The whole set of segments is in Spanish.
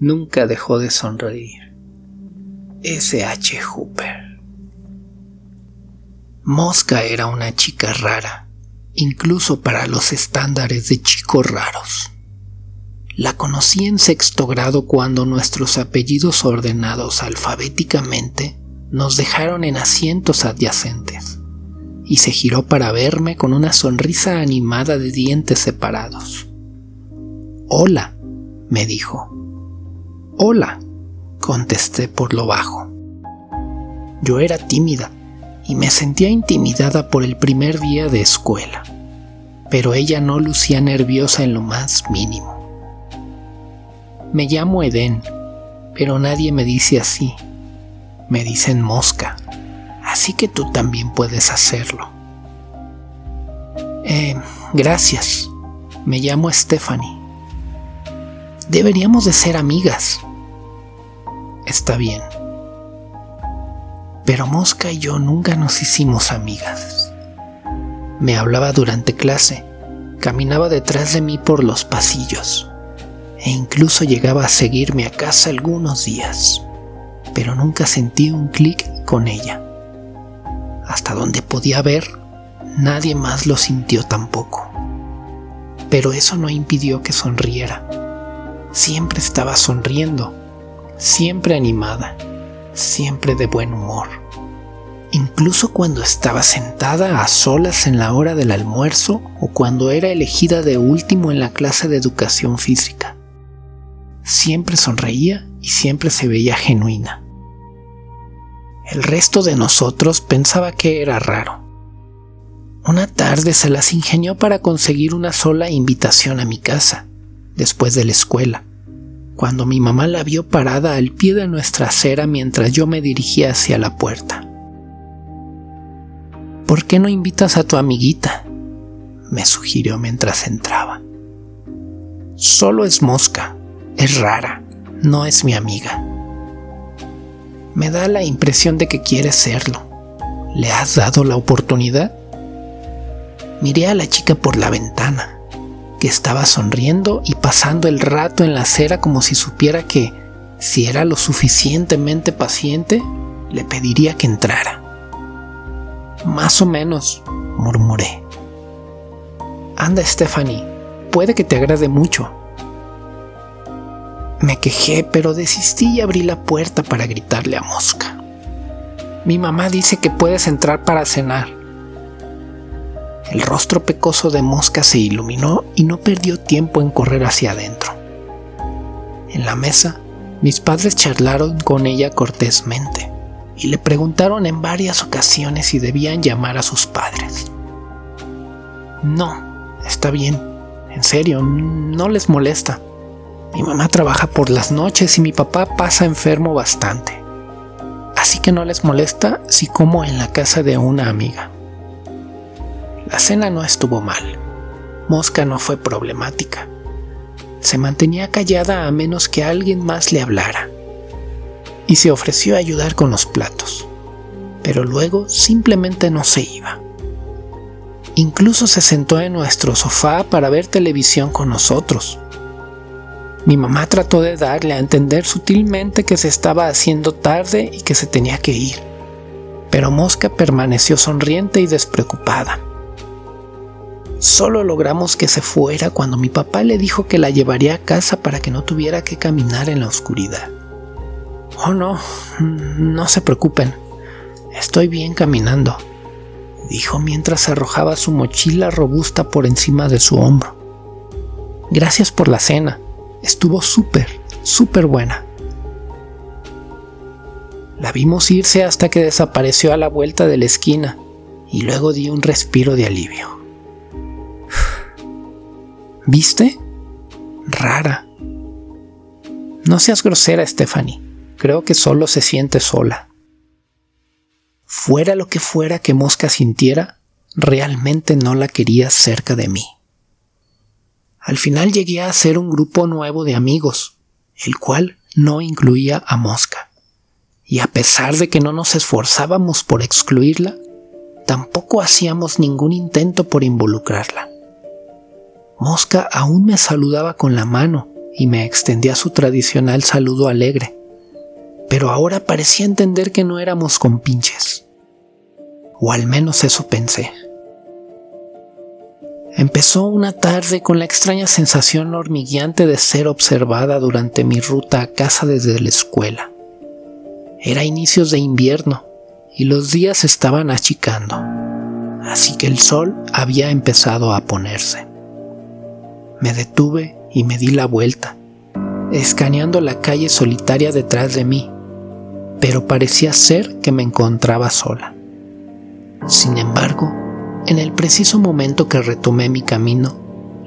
nunca dejó de sonreír. S.H. Hooper. Mosca era una chica rara, incluso para los estándares de chicos raros. La conocí en sexto grado cuando nuestros apellidos ordenados alfabéticamente nos dejaron en asientos adyacentes, y se giró para verme con una sonrisa animada de dientes separados. Hola, me dijo. Hola, contesté por lo bajo. Yo era tímida y me sentía intimidada por el primer día de escuela, pero ella no lucía nerviosa en lo más mínimo. Me llamo Edén, pero nadie me dice así. Me dicen mosca, así que tú también puedes hacerlo. Eh, gracias. Me llamo Stephanie. Deberíamos de ser amigas. Está bien. Pero Mosca y yo nunca nos hicimos amigas. Me hablaba durante clase, caminaba detrás de mí por los pasillos e incluso llegaba a seguirme a casa algunos días, pero nunca sentí un clic con ella. Hasta donde podía ver, nadie más lo sintió tampoco. Pero eso no impidió que sonriera. Siempre estaba sonriendo, siempre animada, siempre de buen humor. Incluso cuando estaba sentada a solas en la hora del almuerzo o cuando era elegida de último en la clase de educación física siempre sonreía y siempre se veía genuina. El resto de nosotros pensaba que era raro. Una tarde se las ingenió para conseguir una sola invitación a mi casa, después de la escuela, cuando mi mamá la vio parada al pie de nuestra acera mientras yo me dirigía hacia la puerta. ¿Por qué no invitas a tu amiguita? me sugirió mientras entraba. Solo es mosca, es rara, no es mi amiga. Me da la impresión de que quiere serlo. ¿Le has dado la oportunidad? Miré a la chica por la ventana, que estaba sonriendo y pasando el rato en la acera como si supiera que, si era lo suficientemente paciente, le pediría que entrara. Más o menos, murmuré. Anda, Stephanie, puede que te agrade mucho. Me quejé, pero desistí y abrí la puerta para gritarle a Mosca. Mi mamá dice que puedes entrar para cenar. El rostro pecoso de Mosca se iluminó y no perdió tiempo en correr hacia adentro. En la mesa, mis padres charlaron con ella cortésmente y le preguntaron en varias ocasiones si debían llamar a sus padres. No, está bien, en serio, no les molesta. Mi mamá trabaja por las noches y mi papá pasa enfermo bastante. Así que no les molesta si como en la casa de una amiga. La cena no estuvo mal. Mosca no fue problemática. Se mantenía callada a menos que alguien más le hablara. Y se ofreció a ayudar con los platos. Pero luego simplemente no se iba. Incluso se sentó en nuestro sofá para ver televisión con nosotros mi mamá trató de darle a entender sutilmente que se estaba haciendo tarde y que se tenía que ir, pero Mosca permaneció sonriente y despreocupada. Solo logramos que se fuera cuando mi papá le dijo que la llevaría a casa para que no tuviera que caminar en la oscuridad. Oh no, no se preocupen, estoy bien caminando, dijo mientras arrojaba su mochila robusta por encima de su hombro. Gracias por la cena estuvo súper, súper buena. La vimos irse hasta que desapareció a la vuelta de la esquina y luego di un respiro de alivio. ¿Viste? Rara. No seas grosera, Stephanie. Creo que solo se siente sola. Fuera lo que fuera que Mosca sintiera, realmente no la quería cerca de mí. Al final llegué a hacer un grupo nuevo de amigos, el cual no incluía a Mosca. Y a pesar de que no nos esforzábamos por excluirla, tampoco hacíamos ningún intento por involucrarla. Mosca aún me saludaba con la mano y me extendía su tradicional saludo alegre, pero ahora parecía entender que no éramos compinches. O al menos eso pensé. Empezó una tarde con la extraña sensación hormigueante de ser observada durante mi ruta a casa desde la escuela. Era inicios de invierno y los días estaban achicando, así que el sol había empezado a ponerse. Me detuve y me di la vuelta, escaneando la calle solitaria detrás de mí, pero parecía ser que me encontraba sola. Sin embargo, en el preciso momento que retomé mi camino,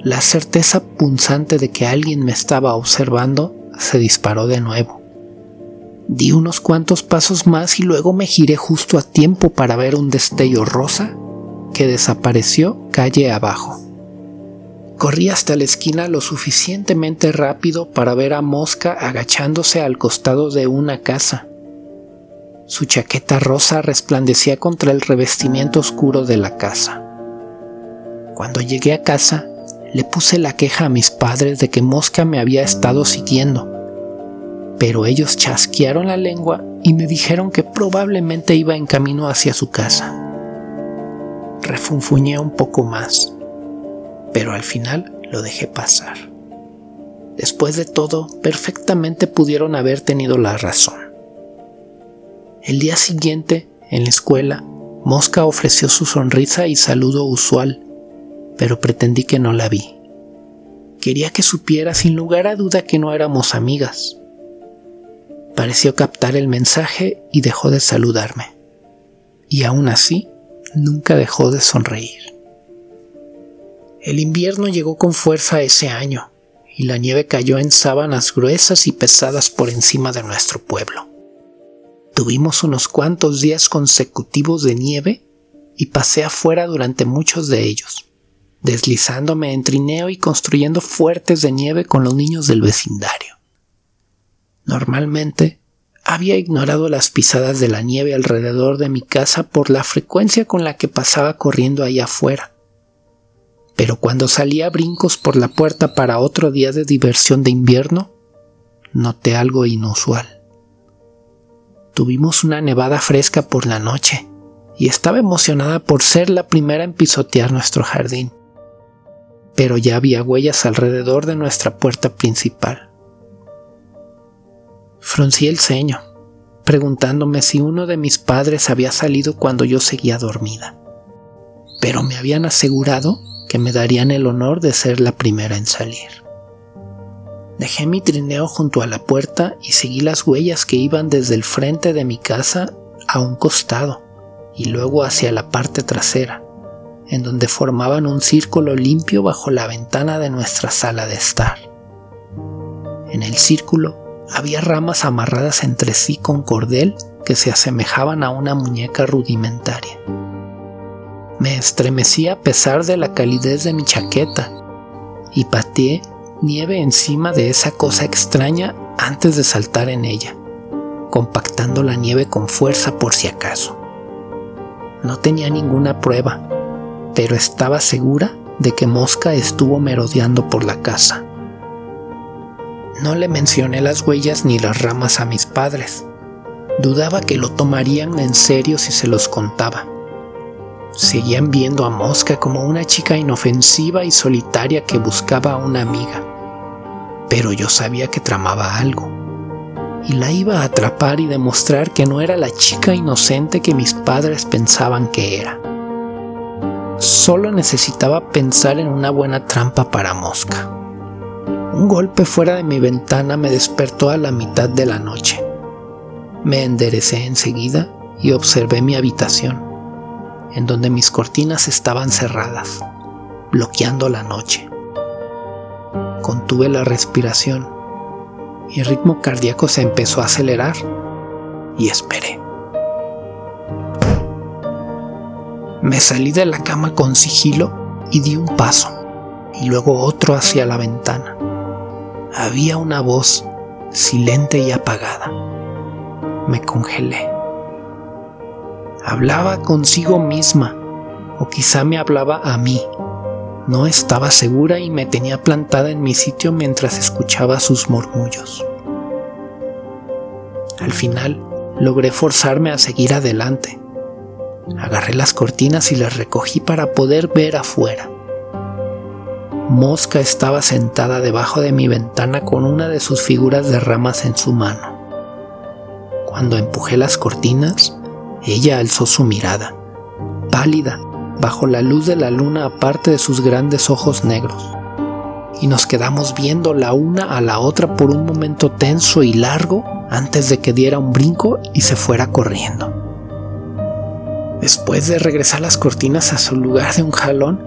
la certeza punzante de que alguien me estaba observando se disparó de nuevo. Di unos cuantos pasos más y luego me giré justo a tiempo para ver un destello rosa que desapareció calle abajo. Corrí hasta la esquina lo suficientemente rápido para ver a Mosca agachándose al costado de una casa. Su chaqueta rosa resplandecía contra el revestimiento oscuro de la casa. Cuando llegué a casa, le puse la queja a mis padres de que Mosca me había estado siguiendo, pero ellos chasquearon la lengua y me dijeron que probablemente iba en camino hacia su casa. Refunfuñé un poco más, pero al final lo dejé pasar. Después de todo, perfectamente pudieron haber tenido la razón. El día siguiente, en la escuela, Mosca ofreció su sonrisa y saludo usual, pero pretendí que no la vi. Quería que supiera sin lugar a duda que no éramos amigas. Pareció captar el mensaje y dejó de saludarme. Y aún así, nunca dejó de sonreír. El invierno llegó con fuerza ese año, y la nieve cayó en sábanas gruesas y pesadas por encima de nuestro pueblo. Tuvimos unos cuantos días consecutivos de nieve y pasé afuera durante muchos de ellos, deslizándome en trineo y construyendo fuertes de nieve con los niños del vecindario. Normalmente había ignorado las pisadas de la nieve alrededor de mi casa por la frecuencia con la que pasaba corriendo ahí afuera. Pero cuando salía a brincos por la puerta para otro día de diversión de invierno, noté algo inusual. Tuvimos una nevada fresca por la noche y estaba emocionada por ser la primera en pisotear nuestro jardín. Pero ya había huellas alrededor de nuestra puerta principal. Fruncí el ceño, preguntándome si uno de mis padres había salido cuando yo seguía dormida. Pero me habían asegurado que me darían el honor de ser la primera en salir. Dejé mi trineo junto a la puerta y seguí las huellas que iban desde el frente de mi casa a un costado y luego hacia la parte trasera, en donde formaban un círculo limpio bajo la ventana de nuestra sala de estar. En el círculo había ramas amarradas entre sí con cordel que se asemejaban a una muñeca rudimentaria. Me estremecí a pesar de la calidez de mi chaqueta y pateé nieve encima de esa cosa extraña antes de saltar en ella, compactando la nieve con fuerza por si acaso. No tenía ninguna prueba, pero estaba segura de que Mosca estuvo merodeando por la casa. No le mencioné las huellas ni las ramas a mis padres. Dudaba que lo tomarían en serio si se los contaba. Seguían viendo a Mosca como una chica inofensiva y solitaria que buscaba a una amiga pero yo sabía que tramaba algo. Y la iba a atrapar y demostrar que no era la chica inocente que mis padres pensaban que era. Solo necesitaba pensar en una buena trampa para mosca. Un golpe fuera de mi ventana me despertó a la mitad de la noche. Me enderecé enseguida y observé mi habitación, en donde mis cortinas estaban cerradas, bloqueando la noche contuve la respiración. Mi ritmo cardíaco se empezó a acelerar y esperé. Me salí de la cama con sigilo y di un paso y luego otro hacia la ventana. Había una voz silente y apagada. Me congelé. Hablaba consigo misma o quizá me hablaba a mí No estaba segura y me tenía plantada en mi sitio mientras escuchaba sus murmullos. Al final, logré forzarme a seguir adelante. Agarré las cortinas y las recogí para poder ver afuera. Mosca estaba sentada debajo de mi ventana con una de sus figuras de ramas en su mano. Cuando empujé las cortinas, ella alzó su mirada, pálida, bajo la luz de la luna aparte de sus grandes ojos negros. Y nos quedamos viendo la una a la otra por un momento tenso y largo antes de que diera un brinco y se fuera corriendo. Después de regresar las cortinas a su lugar de un jalón,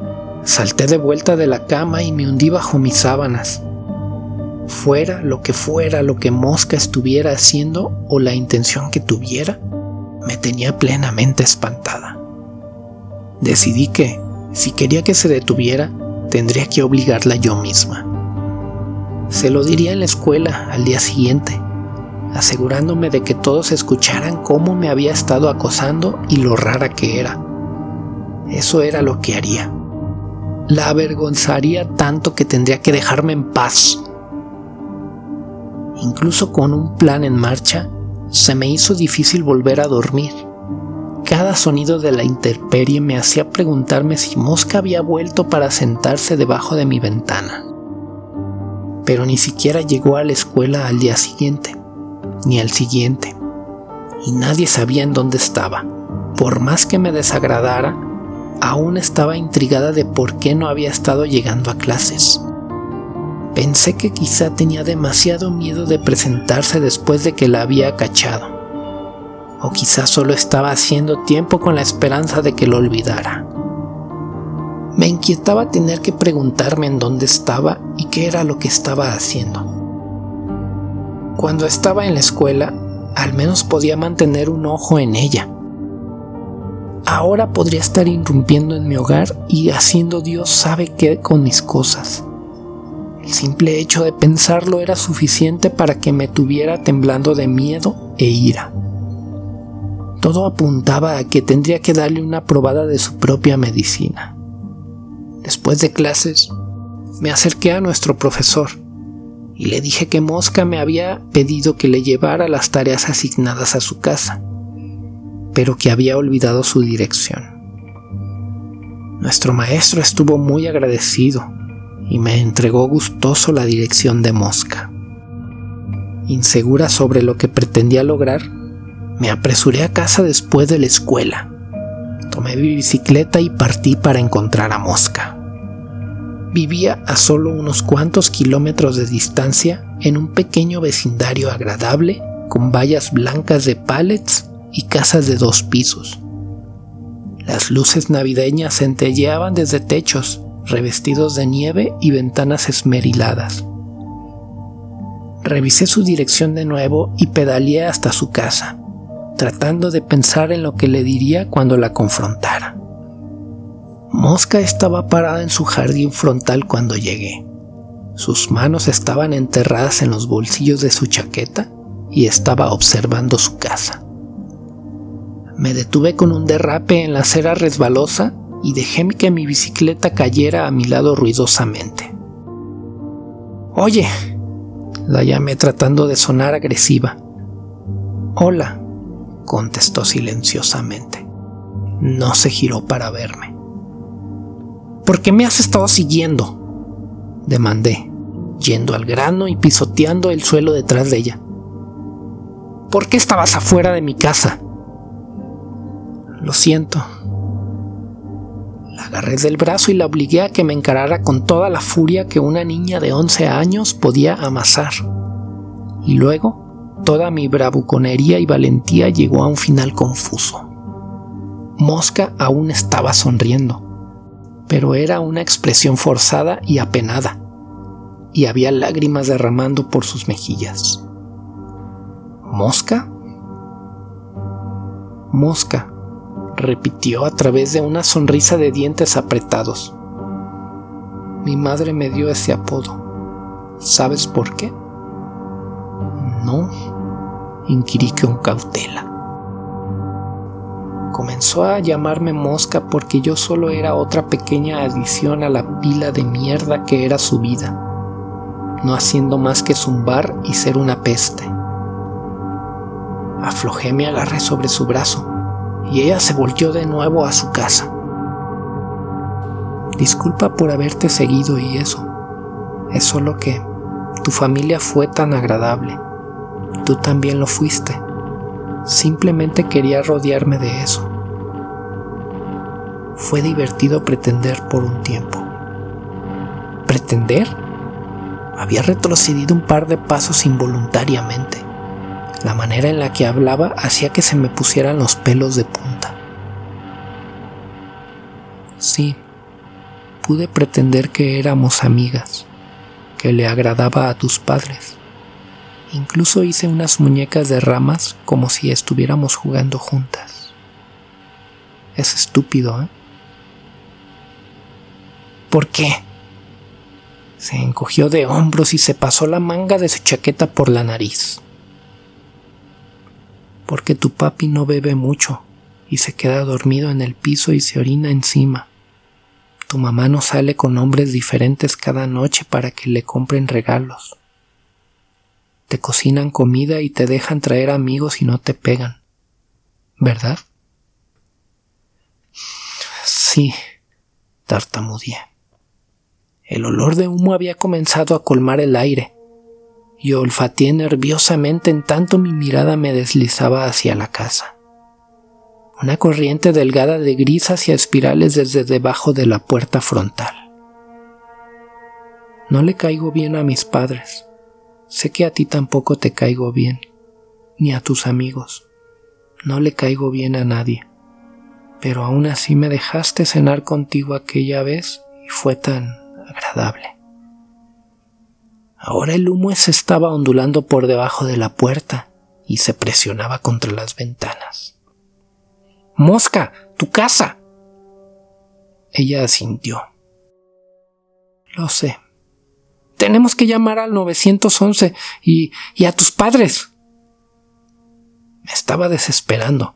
salté de vuelta de la cama y me hundí bajo mis sábanas. Fuera lo que fuera lo que Mosca estuviera haciendo o la intención que tuviera, me tenía plenamente espantada. Decidí que, si quería que se detuviera, tendría que obligarla yo misma. Se lo diría en la escuela al día siguiente, asegurándome de que todos escucharan cómo me había estado acosando y lo rara que era. Eso era lo que haría. La avergonzaría tanto que tendría que dejarme en paz. Incluso con un plan en marcha, se me hizo difícil volver a dormir. Cada sonido de la intemperie me hacía preguntarme si Mosca había vuelto para sentarse debajo de mi ventana. Pero ni siquiera llegó a la escuela al día siguiente ni al siguiente, y nadie sabía en dónde estaba. Por más que me desagradara, aún estaba intrigada de por qué no había estado llegando a clases. Pensé que quizá tenía demasiado miedo de presentarse después de que la había cachado. O quizá solo estaba haciendo tiempo con la esperanza de que lo olvidara. Me inquietaba tener que preguntarme en dónde estaba y qué era lo que estaba haciendo. Cuando estaba en la escuela, al menos podía mantener un ojo en ella. Ahora podría estar irrumpiendo en mi hogar y haciendo Dios sabe qué con mis cosas. El simple hecho de pensarlo era suficiente para que me tuviera temblando de miedo e ira. Todo apuntaba a que tendría que darle una probada de su propia medicina. Después de clases, me acerqué a nuestro profesor y le dije que Mosca me había pedido que le llevara las tareas asignadas a su casa, pero que había olvidado su dirección. Nuestro maestro estuvo muy agradecido y me entregó gustoso la dirección de Mosca. Insegura sobre lo que pretendía lograr, me apresuré a casa después de la escuela. Tomé mi bicicleta y partí para encontrar a Mosca vivía a solo unos cuantos kilómetros de distancia en un pequeño vecindario agradable con vallas blancas de pallets y casas de dos pisos. Las luces navideñas centelleaban desde techos revestidos de nieve y ventanas esmeriladas. Revisé su dirección de nuevo y pedaleé hasta su casa, tratando de pensar en lo que le diría cuando la confrontara. Mosca estaba parada en su jardín frontal cuando llegué. Sus manos estaban enterradas en los bolsillos de su chaqueta y estaba observando su casa. Me detuve con un derrape en la acera resbalosa y dejé que mi bicicleta cayera a mi lado ruidosamente. Oye, la llamé tratando de sonar agresiva. Hola, contestó silenciosamente. No se giró para verme. ¿Por qué me has estado siguiendo? demandé, yendo al grano y pisoteando el suelo detrás de ella. ¿Por qué estabas afuera de mi casa? Lo siento. Agarré del brazo y la obligué a que me encarara con toda la furia que una niña de 11 años podía amasar. Y luego, toda mi bravuconería y valentía llegó a un final confuso. Mosca aún estaba sonriendo pero era una expresión forzada y apenada, y había lágrimas derramando por sus mejillas. ¿Mosca? Mosca, repitió a través de una sonrisa de dientes apretados. Mi madre me dio ese apodo. ¿Sabes por qué? No, inquirí con cautela. Comenzó a llamarme mosca porque yo solo era otra pequeña adición a la pila de mierda que era su vida, no haciendo más que zumbar y ser una peste. Aflojé mi agarre sobre su brazo y ella se volvió de nuevo a su casa. Disculpa por haberte seguido y eso. Es solo que tu familia fue tan agradable. Tú también lo fuiste. Simplemente quería rodearme de eso. Fue divertido pretender por un tiempo. ¿Pretender? Había retrocedido un par de pasos involuntariamente. La manera en la que hablaba hacía que se me pusieran los pelos de punta. Sí, pude pretender que éramos amigas, que le agradaba a tus padres. Incluso hice unas muñecas de ramas como si estuviéramos jugando juntas. Es estúpido, ¿eh? ¿Por qué? Se encogió de hombros y se pasó la manga de su chaqueta por la nariz. Porque tu papi no bebe mucho y se queda dormido en el piso y se orina encima. Tu mamá no sale con hombres diferentes cada noche para que le compren regalos. Te cocinan comida y te dejan traer amigos y no te pegan. ¿Verdad? Sí, tartamudeé. El olor de humo había comenzado a colmar el aire. Y olfateé nerviosamente en tanto mi mirada me deslizaba hacia la casa una corriente delgada de gris hacia espirales desde debajo de la puerta frontal. No le caigo bien a mis padres. Sé que a ti tampoco te caigo bien, ni a tus amigos. No le caigo bien a nadie. Pero aún así me dejaste cenar contigo aquella vez y fue tan agradable. Ahora el humo se estaba ondulando por debajo de la puerta y se presionaba contra las ventanas. Mosca, tu casa. Ella asintió. Lo sé. Tenemos que llamar al 911 y, y a tus padres. Me estaba desesperando.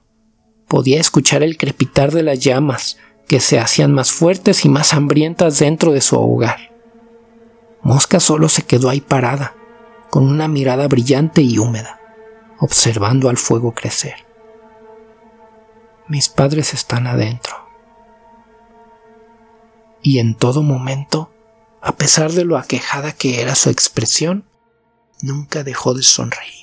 Podía escuchar el crepitar de las llamas, que se hacían más fuertes y más hambrientas dentro de su hogar. Mosca solo se quedó ahí parada, con una mirada brillante y húmeda, observando al fuego crecer. Mis padres están adentro. Y en todo momento, a pesar de lo aquejada que era su expresión, nunca dejó de sonreír.